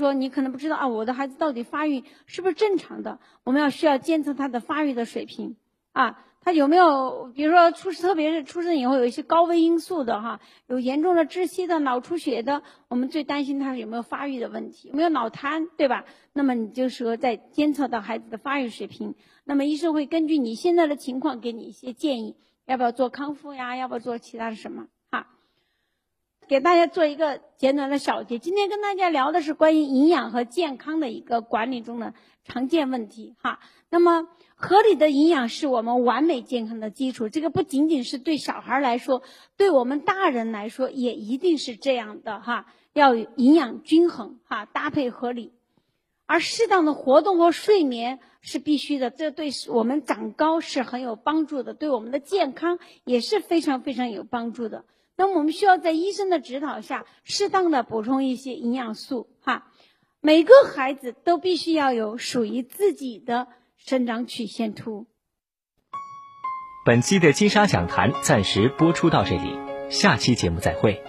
说你可能不知道啊，我的孩子到底发育是不是正常的？我们要需要监测他的发育的水平啊，他有没有，比如说出，特别是出生以后有一些高危因素的哈，有严重的窒息的、脑出血的，我们最担心他有没有发育的问题，有没有脑瘫，对吧？那么你就说在监测到孩子的发育水平，那么医生会根据你现在的情况给你一些建议，要不要做康复呀？要不要做其他的什么？哈给大家做一个简短的小结。今天跟大家聊的是关于营养和健康的一个管理中的常见问题哈。那么合理的营养是我们完美健康的基础，这个不仅仅是对小孩来说，对我们大人来说也一定是这样的哈。要营养均衡哈，搭配合理，而适当的活动和睡眠是必须的，这对我们长高是很有帮助的，对我们的健康也是非常非常有帮助的。那我们需要在医生的指导下，适当的补充一些营养素哈。每个孩子都必须要有属于自己的生长曲线图。本期的金沙讲坛暂时播出到这里，下期节目再会。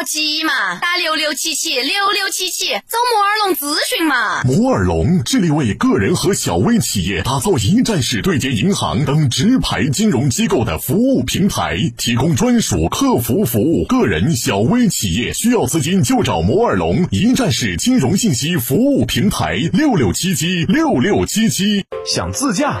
莫急嘛，打六六七七六六七七找摩尔龙咨询嘛。摩尔龙致力为个人和小微企业打造一站式对接银行等直排金融机构的服务平台，提供专属客服服务。个人、小微企业需要资金就找摩尔龙一站式金融信息服务平台六六七七六六七七。想自驾？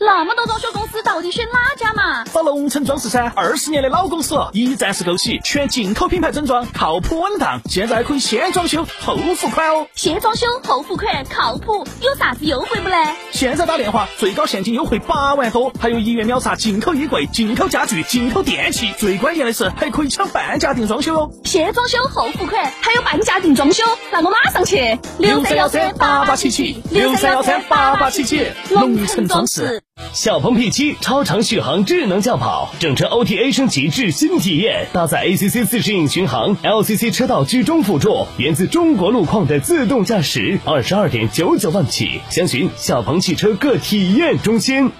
那么多装修公司，到底选哪家嘛？找龙城装饰噻，二十年的老公司，一站式购齐，全进口品牌整装，靠谱稳当。现在可以先装修后付款哦。先装修后付款，靠谱，有啥子优惠不呢？现在打电话，最高现金优惠八万多，还有一元秒杀进口衣柜、进口家具、进口电器，最关键的是还可以抢半价定装修哦。先装修后付款，还有半价定装修，那我马上去。六三幺三八八七七，六三幺三八八七七，龙城装饰。小鹏 P7 超长续航智能轿跑，整车 OTA 升级至新体验，搭载 ACC 自适应巡航、LCC 车道居中辅助，源自中国路况的自动驾驶，二十二点九九万起，详询小鹏汽车各体验中心。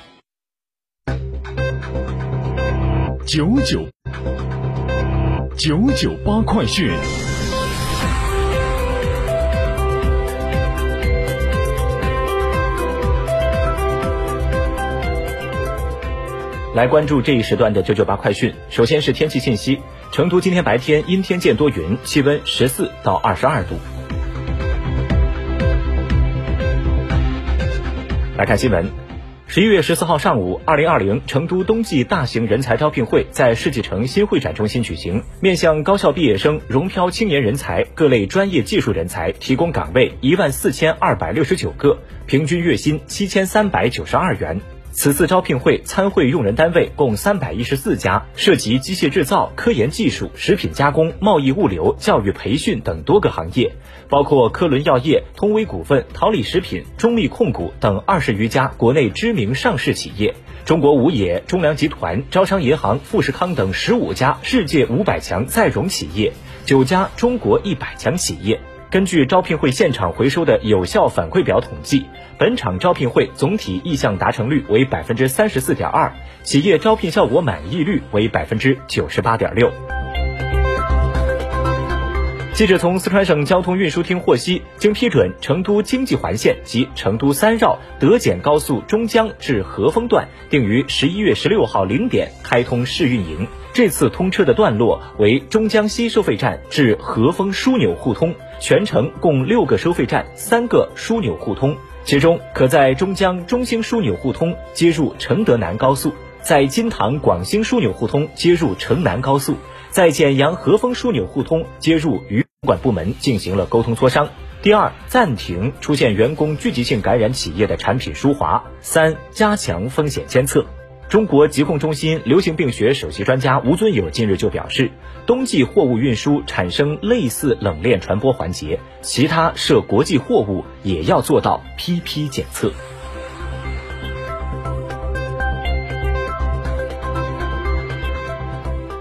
九九九九八快讯。来关注这一时段的九九八快讯。首先是天气信息：成都今天白天阴天见多云，气温十四到二十二度。来看新闻，十一月十四号上午，二零二零成都冬季大型人才招聘会在世纪城新会展中心举行，面向高校毕业生、融漂青年人才、各类专业技术人才提供岗位一万四千二百六十九个，平均月薪七千三百九十二元。此次招聘会参会用人单位共三百一十四家，涉及机械制造、科研技术、食品加工、贸易物流、教育培训等多个行业，包括科伦药业、通威股份、桃李食品、中密控股等二十余家国内知名上市企业，中国五冶、中粮集团、招商银行、富士康等十五家世界五百强在融企业，九家中国一百强企业。根据招聘会现场回收的有效反馈表统计，本场招聘会总体意向达成率为百分之三十四点二，企业招聘效果满意率为百分之九十八点六。记者从四川省交通运输厅获悉，经批准，成都经济环线及成都三绕德简高速中江至合丰段定于十一月十六号零点开通试运营。这次通车的段落为中江西收费站至合丰枢纽互通，全程共六个收费站，三个枢纽互通。其中，可在中江中兴枢纽互通接入承德南高速，在金堂广兴枢纽互通接入城南高速，在简阳合丰枢纽互通接入渝管部门进行了沟通磋商。第二，暂停出现员工聚集性感染企业的产品输华。三，加强风险监测。中国疾控中心流行病学首席专家吴尊友近日就表示，冬季货物运输产生类似冷链传播环节，其他涉国际货物也要做到批批检测。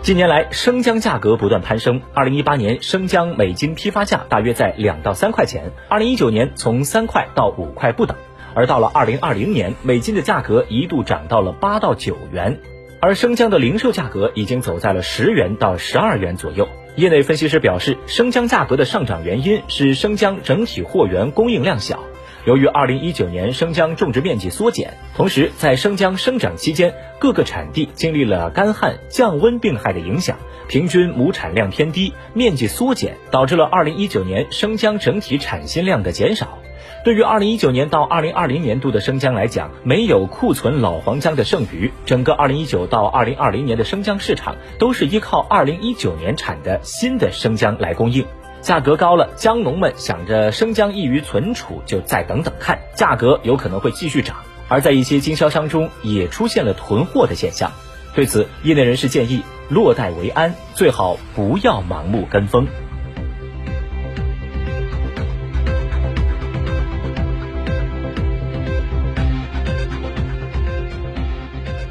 近年来，生姜价格不断攀升。二零一八年，生姜每斤批发价大约在两到三块钱；二零一九年，从三块到五块不等。而到了二零二零年，每斤的价格一度涨到了八到九元，而生姜的零售价格已经走在了十元到十二元左右。业内分析师表示，生姜价格的上涨原因是生姜整体货源供应量小。由于二零一九年生姜种植面积缩减，同时在生姜生长期间，各个产地经历了干旱、降温病害的影响，平均亩产量偏低，面积缩减，导致了二零一九年生姜整体产新量的减少。对于二零一九年到二零二零年度的生姜来讲，没有库存老黄姜的剩余，整个二零一九到二零二零年的生姜市场都是依靠二零一九年产的新的生姜来供应。价格高了，姜农们想着生姜易于存储，就再等等看，价格有可能会继续涨。而在一些经销商中，也出现了囤货的现象。对此，业内人士建议落袋为安，最好不要盲目跟风。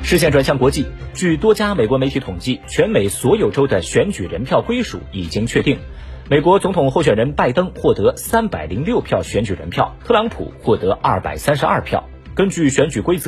视线转向国际，据多家美国媒体统计，全美所有州的选举人票归属已经确定。美国总统候选人拜登获得三百零六票选举人票，特朗普获得二百三十二票。根据选举规则。